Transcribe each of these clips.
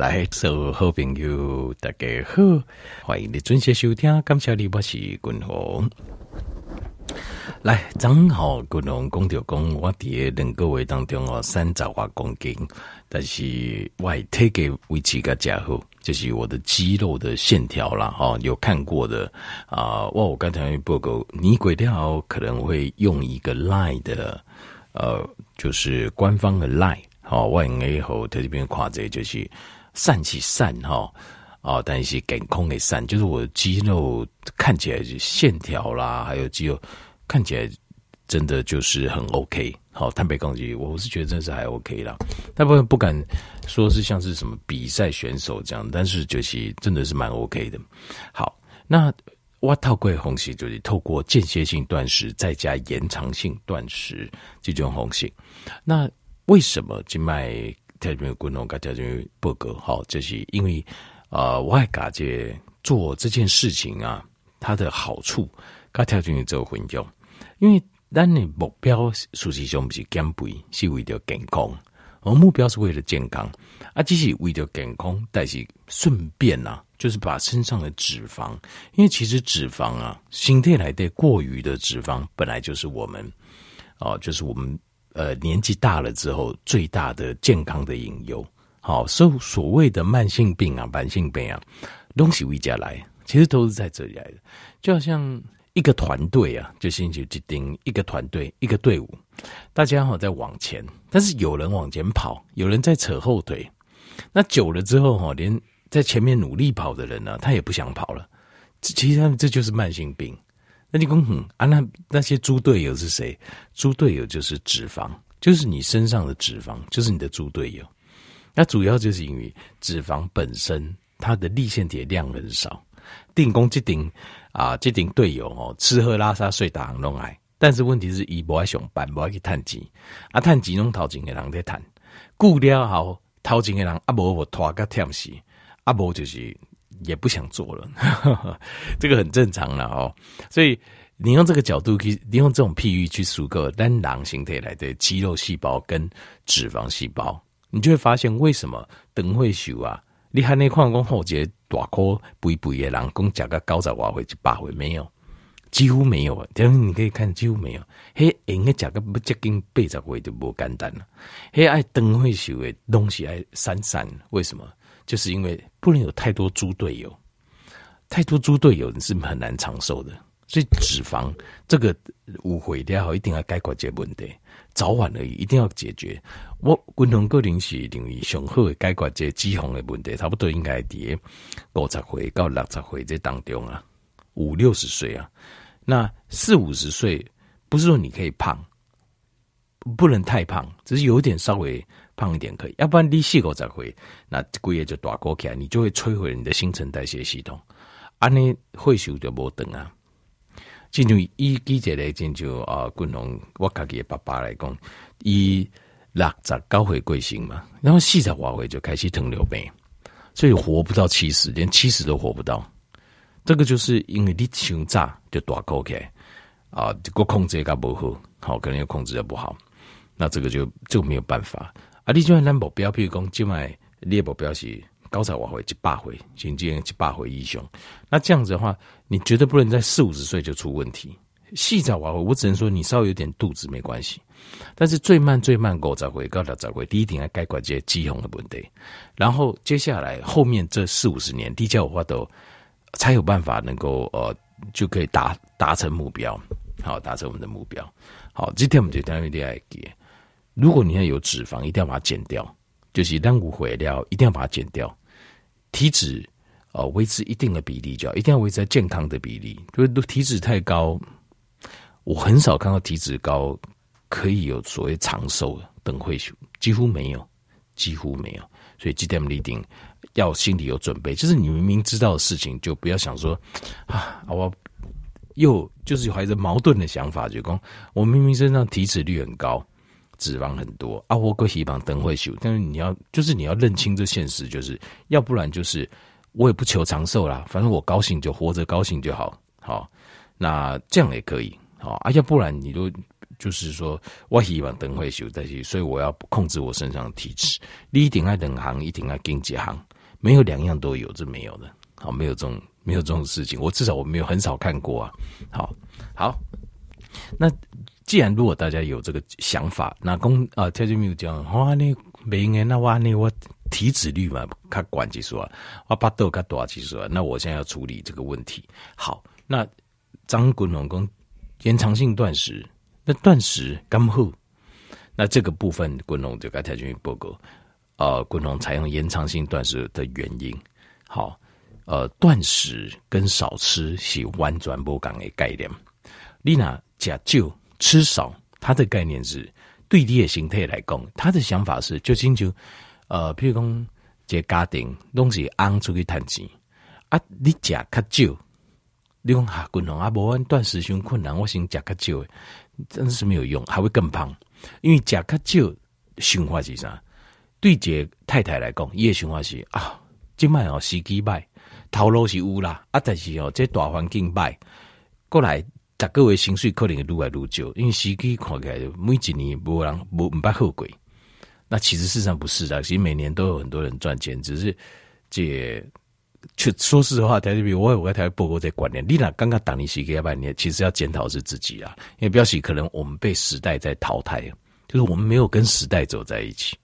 来，所有好朋友，大家好，欢迎你准时收听。感谢你，我是君鸿。来，正好君鸿讲着讲，我伫两个月当中哦，三十多公斤，但是我体格维持个较好，就是我的肌肉的线条啦。哈，有看过的啊，我我刚才报告，你轨道可能会用一个 line 的，呃，就是官方的 line，好，我应该以后在这边夸这就是。散起散哈啊，但是健康的散，就是我的肌肉看起来就线条啦，还有肌肉看起来真的就是很 OK。好，坦白讲句，我是觉得真是还 OK 啦。大部分不敢说是像是什么比赛选手这样，但是就是真的是蛮 OK 的。好，那我透过方式就是透过间歇性断食再加延长性断食这种方式。那为什么静脉？条件滚动，跟条件不够好，这是因为，呃，我还感觉做这件事情啊，它的好处，跟条件做混用，因为咱的目标实际上不是减肥，是为了健康，而目标是为了健康，啊，只是为了健康，但是顺便呐、啊，就是把身上的脂肪，因为其实脂肪啊，身体来的过于的脂肪，本来就是我们，哦、就是我们。呃，年纪大了之后，最大的健康的隐忧，好，所所谓的慢性病啊、慢性病啊，东西回家来，其实都是在这里来的。就好像一个团队啊，就星期几丁一个团队一个队伍，大家好在往前，但是有人往前跑，有人在扯后腿。那久了之后哈，连在前面努力跑的人呢，他也不想跑了。其实他们这就是慢性病。那你讲，嗯啊，那那些猪队友是谁？猪队友就是脂肪，就是你身上的脂肪，就是你的猪队友。那主要就是因为脂肪本身它的粒线体量很少，定功这顶啊，这顶队友哦，吃喝拉撒睡打拢爱。但是问题是，伊不爱上班，不爱去探钱，啊，探钱拢头前的人在谈，顾了后头前的人啊，无我拖个忝死，啊，无就是。也不想做了，这个很正常了哦。所以你用这个角度去，你用这种譬喻去数个单囊形态来的肌肉细胞跟脂肪细胞，你就会发现为什么等会数啊，你还那矿工后节大颗肥肥的人，工价个高十瓦回去八回没有，几乎没有啊。但是你可以看几乎没有，嘿，应该价格不接近八十回就不简单了。嘿，爱等会数的东西爱散散，为什么？就是因为不能有太多猪队友，太多猪队友你是很难长寿的。所以脂肪这个误会掉，一定要解决这个问题，早晚而已，一定要解决。我共同个人是认为上好的解决这脂肪的问题，差不多应该在五十岁到六十岁这当中啊，五六十岁啊，那四五十岁不是说你可以胖，不能太胖，只是有一点稍微。胖一点可以，要不然你细个再回，那贵也就大过起来，你就会摧毁你的新陈代谢系统，安尼会数就无等啊。进入一记者来进就啊，滚龙我家己的爸爸来讲，以六十九岁贵姓嘛，然后四十多岁就开始糖尿病，所以活不到七十，连七十都活不到。这个就是因为你胸炸就大过起来啊，这个控制也不好，好可能又控制的不好，那这个就就没有办法。啊，你就按咱目标，比如讲，今麦你的目标是高才瓦回一百回，甚至一百回以上。那这样子的话，你绝对不能在四五十岁就出问题。细早瓦回，我只能说你稍微有点肚子没关系，但是最慢最慢五十回到六十回，第一点要解决这些肌红的问题。然后接下来后面这四五十年，低价化都才有办法能够呃就可以达达成目标，好达成我们的目标。好，今天我们就单位恋爱给。如果你要有脂肪，一定要把它减掉，就是当骨毁掉，一定要把它减掉。体脂呃维持一定的比例就好，一定要维持在健康的比例。就是体脂太高，我很少看到体脂高可以有所谓长寿的，等会几乎没有，几乎没有。所以这点一定要心里有准备，就是你明明知道的事情，就不要想说啊，我又就是怀着矛盾的想法，就讲我明明身上体脂率很高。脂肪很多啊，我个希望灯会修，但是你要就是你要认清这现实，就是要不然就是我也不求长寿啦，反正我高兴就活着高兴就好，好，那这样也可以，好啊，要不然你就就是说，我希望等会修在去，所以我要控制我身上的体质。你一定爱等行，一定爱经几行，没有两样都有，这没有的。好，没有这种没有这种事情，我至少我没有很少看过啊。好，好，那既然如果大家有这个想法，那公啊，条件没有讲，哇，你没应该那哇，你我体脂率嘛，看管几说，我巴豆看多少几说，那我现在要处理这个问题。好，那张滚龙公。延长性断食，那断食刚好，那这个部分滚龙就该条件报告，呃，滚龙采用延长性断食的原因，好，呃，断食跟少吃是完全不同的概念。你那假就吃少，他的概念是对你的形态来讲，他的想法是就清楚，呃，譬如讲，这家庭东西昂出去赚钱啊，你假较少。你讲哈，滚龙啊，无按断食伤困难，我先食较少，真的是没有用，还会更胖。因为食较少，想法是啥？对这太太来讲，伊的想法是啊，即摆哦时机歹，头路是有啦，啊，但是哦，这大环境歹，过来逐个月薪水可能会愈来愈少，因为时机看起来每一年无人无毋捌好过。那其实事实上不是的，其实每年都有很多人赚钱，只是这。去说实话，台比我也我台报过这观念。你俩刚刚当你是一个半年，其实要检讨是自己啊，因为表示可能我们被时代在淘汰，就是我们没有跟时代走在一起。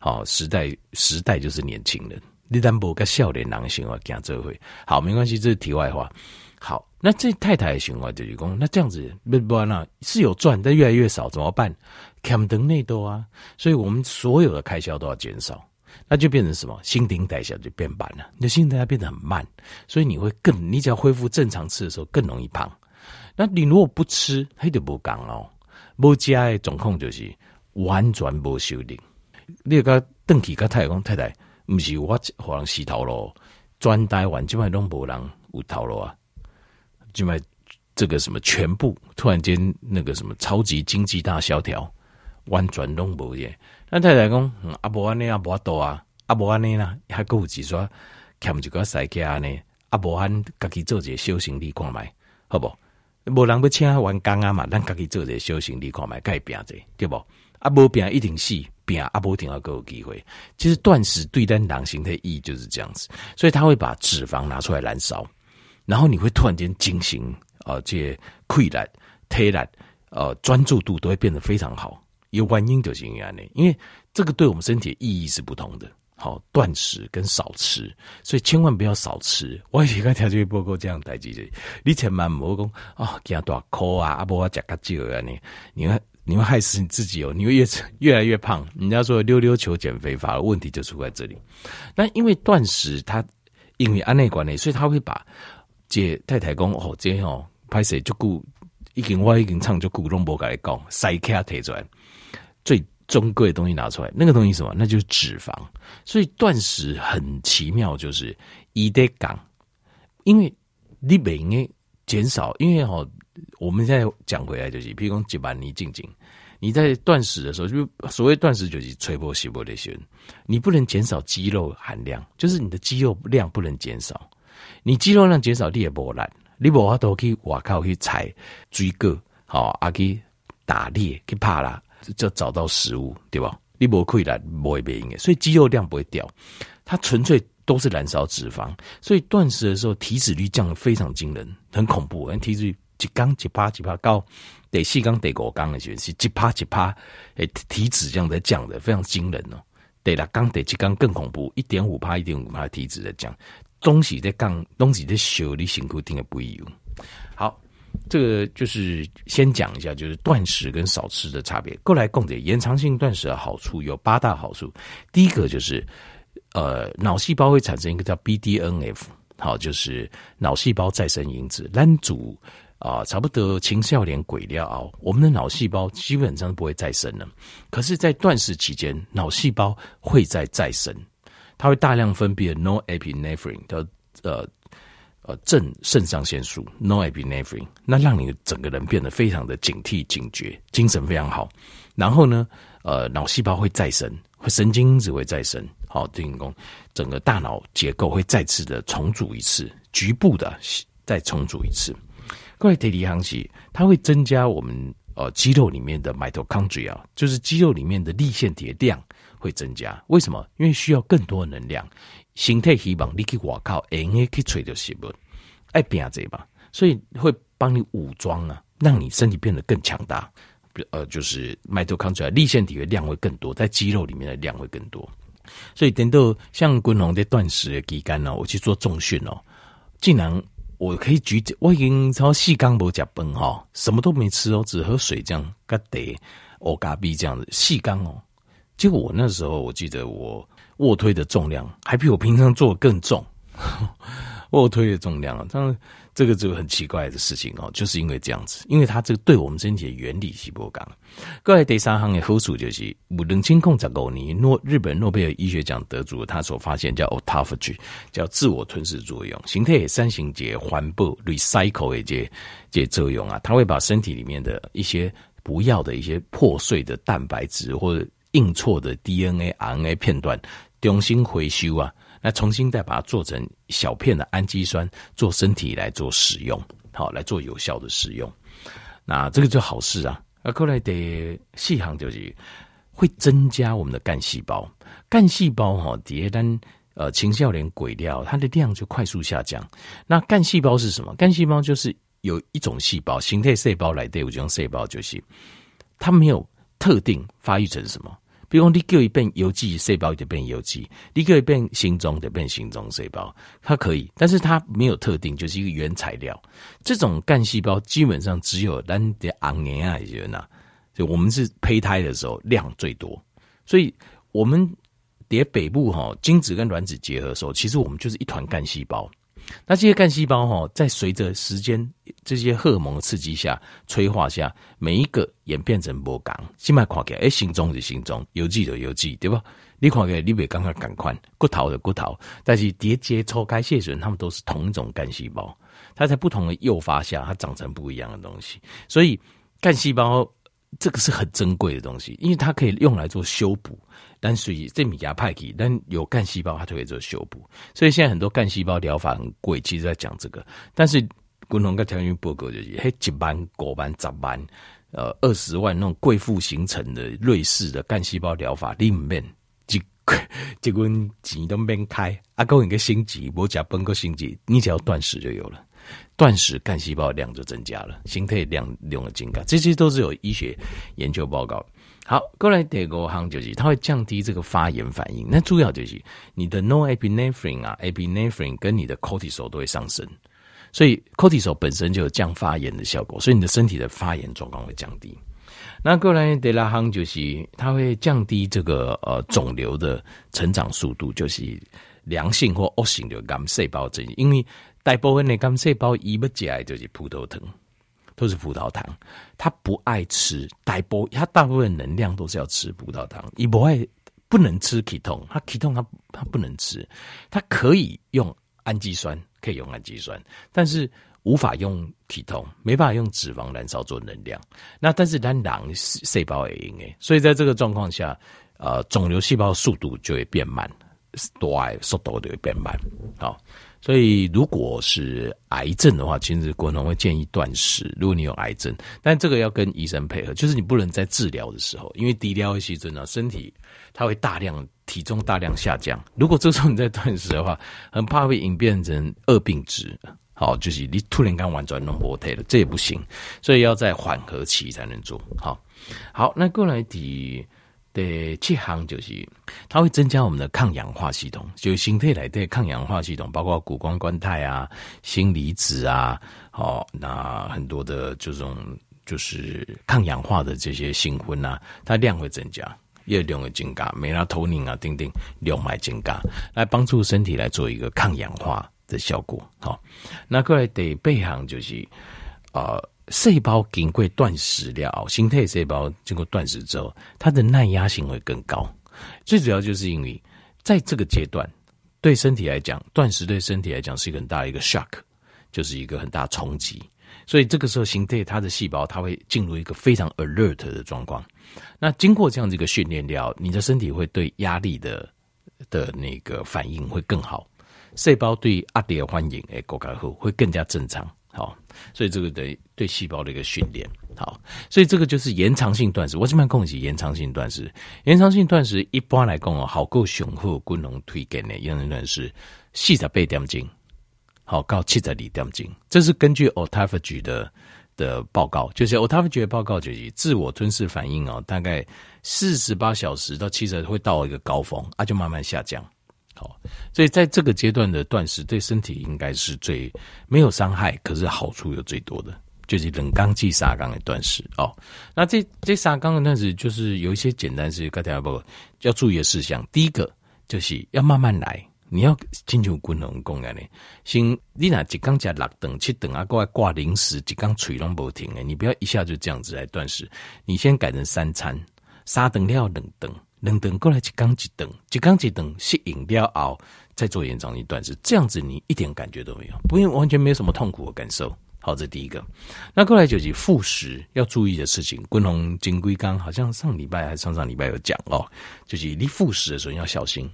好，时代时代就是年轻人，你单不跟少年人行啊，讲这会好没关系，这是题外话。那这太太的行为就是讲，那这样子不不那是有赚，但越来越少，怎么办？看灯内多啊，所以我们所有的开销都要减少。那就变成什么？新陈代谢就变慢了，你的新陈代谢变得很慢，所以你会更，你只要恢复正常吃的时候更容易胖。那你如果不吃，他就不讲哦。不加的总控就是完全不修炼。你个邓启个太公太太，不是我可能洗头咯，专台湾基本上都无人有头路啊。就买这个什么全部突然间那个什么超级经济大萧条，完全都无耶。那太太讲，阿伯安尼阿伯多啊，阿伯安尼啦，还够几说，欠一个塞家呢？阿伯安家己做些修行，你看卖，好不？无人要请员工啊嘛，咱家己做些修行，你看卖，该拼者对不？阿伯拼一定死，拼阿伯一定要够有机会。其实断食对单狼形态意义就是这样子，所以他会把脂肪拿出来燃烧，然后你会突然间惊醒，呃，这溃烂、体力、呃，专注度都会变得非常好。有原因就是因为，因为这个对我们身体的意义是不同的。好，断食跟少吃，所以千万不要少吃。我以前条件报告这样代志，你千万不要讲啊，惊大口啊，阿伯加个酒啊，你你会你会害死你自己哦，你会越越来越胖。人家说溜溜球减肥法，问题就出在这里。那因为断食，它因为安内管理，所以他会把这太太讲哦，这哦拍摄就顾已经我已经唱就顾拢无甲你讲，塞卡提出来。最珍贵的东西拿出来，那个东西什么？那就是脂肪。所以断食很奇妙，就是一得讲，因为你不应该减少，因为哈，我们现在讲回来就是，譬如讲，一万你静静，你在断食的时候，就所谓断食就是吹波吸波的时候，你不能减少肌肉含量，就是你的肌肉量不能减少。你肌肉量减少，你也不懒，你无法度去外靠去采水果，好啊去打猎去怕啦。就找到食物，对吧？你不会来，不会变硬，所以肌肉量不会掉，它纯粹都是燃烧脂肪。所以断食的时候，体脂率降得非常惊人，很恐怖。体脂率一缸一趴一趴高，得四缸得五缸的时候是一趴一趴，诶，体脂这样在降的，非常惊人哦。得了缸得七缸更恐怖，一点五趴一点五趴体脂在降，东西在降，东西在修，你辛苦定的不一样。好。这个就是先讲一下，就是断食跟少吃的差别。过来共解延长性断食的好处有八大好处。第一个就是，呃，脑细胞会产生一个叫 BDNF，好，就是脑细胞再生因子。男主啊，差不多青少年鬼料啊，我们的脑细胞基本上不会再生了。可是，在断食期间，脑细胞会再再生，它会大量分泌 no epinephrine，的呃。呃，正肾上腺素 no epinephrine，那让你整个人变得非常的警惕、警觉，精神非常好。然后呢，呃，脑细胞会再生，会神经因子会再生，好，等于说整个大脑结构会再次的重组一次，局部的再重组一次。各位体力行气，它会增加我们呃肌肉里面的 mitochondria，就是肌肉里面的粒线体的量会增加。为什么？因为需要更多的能量。身体希望你去外靠，哎，你去吹着食物？爱拼这吧，所以会帮你武装啊，让你身体变得更强大。呃，就是 mitochondria 粒线体的量会更多，在肌肉里面的量会更多。所以等到像滚龙的断食的期间呢，我去做重训哦，竟然我可以举，我已经超细缸不加崩哈，什么都没吃哦，只喝水这样，嘎得欧嘎比这样子细缸哦。结果我那时候我记得我卧推的重量还比我平常做的更重，卧推的重量啊，当然。这个就很奇怪的事情哦，就是因为这样子，因为它这个对我们身体的原理是不讲。各位第三行的好处就是，五冷清控在狗尼诺日本诺贝尔医学奖得主他所发现叫 autophagy，叫自我吞噬作用，形态三型节环保 recycle 的这这作用啊，它会把身体里面的一些不要的一些破碎的蛋白质或者硬错的 DNA、RNA 片段重新回收啊。那重新再把它做成小片的氨基酸，做身体来做使用，好来做有效的使用。那这个就好事啊。那后来的细项就是会增加我们的干细胞，干细胞哈，迭单呃青少年鬼料，它的量就快速下降。那干细胞是什么？干细胞就是有一种细胞，形态细胞来对，我这种细胞就是它没有特定发育成什么。比如，你叫一变邮寄细胞就变邮寄，你叫一变心脏就变心脏细胞，它可以，但是它没有特定，就是一个原材料。这种干细胞基本上只有咱的昂年啊，人呐，就我们是胚胎的时候量最多，所以我们叠北部哈，精子跟卵子结合的时候，其实我们就是一团干细胞。那这些干细胞哈，在随着时间这些荷尔蒙的刺激下、催化下，每一个演变成波刚。现在看起来，哎，心中是心中，邮寄的邮寄，对吧？你看起来，你别刚刚赶快骨头的骨头，但是叠接抽开谢损，它们都是同一种干细胞，它在不同的诱发下，它长成不一样的东西。所以干细胞这个是很珍贵的东西，因为它可以用来做修补。但属于这米芽派系，但有干细胞它就可以做修补，所以现在很多干细胞疗法很贵，其实在讲这个。但是共同跟条件报告就是，嘿，几万、五万、十万，呃，二十万那种贵妇形成的瑞士的干细胞疗法里面，几几滚钱都免开，啊，够一个星级，我加半个星级，你只要断食就有了，断食干细胞量就增加了，形态量量的增加，这些都是有医学研究报告。好，过来第二个项就是它会降低这个发炎反应。那重要就是你的 No epinephrine 啊，epinephrine 跟你的 cortisol 都会上升，所以 cortisol 本身就有降发炎的效果，所以你的身体的发炎状况会降低。那过来第二项就是它会降低这个呃肿瘤的成长速度，就是良性或恶性的癌细胞增，因为大部分的肝细胞伊不起来就是葡萄糖。都是葡萄糖，他不爱吃，大波他大部分能量都是要吃葡萄糖，也不爱不能吃 k e t o n 他酮他他不能吃，他可以用氨基酸，可以用氨基酸，但是无法用 k e t o n 没办法用脂肪燃烧做能量。那但是咱狼细胞也应诶，所以在这个状况下，呃，肿瘤细胞速度就会变慢，多爱速度就会变慢，好。所以，如果是癌症的话，其实国农会建议断食。如果你有癌症，但这个要跟医生配合，就是你不能在治疗的时候，因为低疗期真的身体它会大量体重大量下降。如果这时候你在断食的话，很怕会演变成恶病质。好，就是你突然间完全弄不退了，这也不行。所以要在缓和期才能做。好，好，那过来第。对，这行就是它会增加我们的抗氧化系统，就身体内的抗氧化系统，包括谷胱甘肽啊、锌离子啊，哦，那很多的这种就是抗氧化的这些兴奋啊，它量会增加，叶量会增加，美拉头宁啊，等等量会增加，来帮助身体来做一个抗氧化的效果。好，那过来第八行就是啊。细胞经过断食了，形态细胞经过断食之后，它的耐压性会更高。最主要就是因为在这个阶段，对身体来讲，断食对身体来讲是一个很大的一个 shock，就是一个很大冲击。所以这个时候，形态它的细胞它会进入一个非常 alert 的状况。那经过这样子一个训练了，你的身体会对压力的的那个反应会更好，细胞对压力的反应诶，更加好，会更加正常。好，所以这个对对细胞的一个训练，好，所以这个就是延长性断食。我这边讲起延长性断食，延长性断食一般来讲哦，好够雄厚，功能推荐的延长断食四十八点钟，好到七十二点钟，这是根据 autophagy 的的报告，就是 autophagy 的报告就是自我吞噬反应哦，大概四十八小时到七十会到一个高峰，啊，就慢慢下降。好，所以在这个阶段的断食对身体应该是最没有伤害，可是好处有最多的，就是冷刚忌沙刚的断食哦。那这这沙刚的断食就是有一些简单是刚才不要注意的事项。第一个就是要慢慢来，你要进入均衡供应的。先你那一刚加六等七等啊，过来挂零食，一刚吹拢不停的，你不要一下就这样子来断食，你先改成三餐，三等料冷等。两顿过来一缸一顿，一缸一顿吸饮料熬，再做延长一段是，这样子你一点感觉都没有，不用完全没有什么痛苦的感受。好，这第一个。那过来就是复食要注意的事情。滚龙金龟缸好像上礼拜还是上上礼拜有讲哦，就是你复食的时候要小心，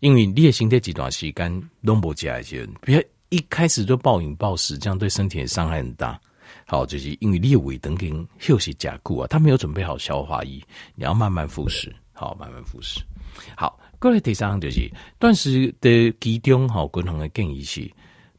因为你的身体这段时间拢无吃一些，不要一开始就暴饮暴食，这样对身体的伤害很大。好，就是因为你的胃等跟休息加固啊，他没有准备好消化液，你要慢慢复食。好，慢慢复食。好，过来第三项就是断食的其中，好，共同的建议是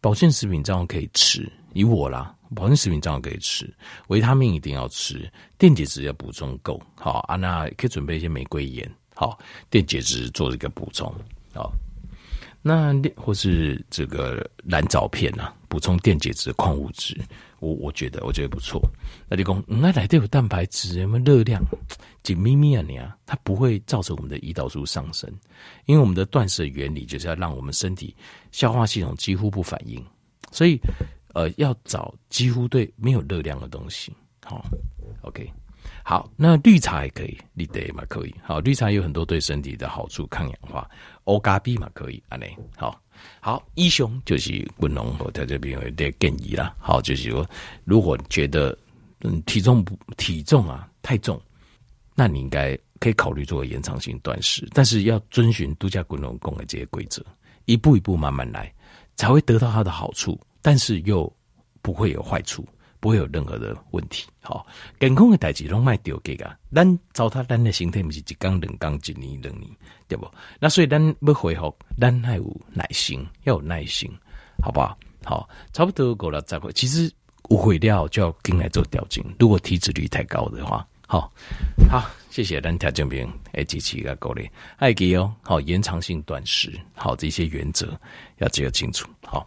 保健食品这样可以吃，以我啦，保健食品这样可以吃，维他命一定要吃，电解质要补充够。好，啊，那可以准备一些玫瑰盐，好，电解质做一个补充。好，那或是这个蓝藻片啊，补充电解质、矿物质。我我觉得我觉得不错。那你讲，那来都有蛋白质，有没热量？紧咪咪啊，你啊，它不会造成我们的胰岛素上升，因为我们的断食原理就是要让我们身体消化系统几乎不反应，所以呃，要找几乎对没有热量的东西。好，OK，好，那绿茶也可以，绿茶嘛可以。好，绿茶有很多对身体的好处，抗氧化。欧咖比嘛可以，安内好。好，医生就是不能和在这边有点建议啦。好，就是说，如果觉得嗯体重不体重啊太重，那你应该可以考虑做延长性断食，但是要遵循度假滚龙宫的这些规则，一步一步慢慢来，才会得到它的好处，但是又不会有坏处。不会有任何的问题，好，健康的代志拢卖掉给个，咱糟蹋咱的身体，不是一缸两缸一年两年，对不？那所以咱要恢复，咱还有耐心，要有耐心，好不好？好，差不多够了再会。其实误会掉就要跟来做调整，如果体脂率太高的话，好，好，谢谢咱听这边诶，支持个鼓励，还记哦，好，延长性断食，好，这些原则要记得清楚，好。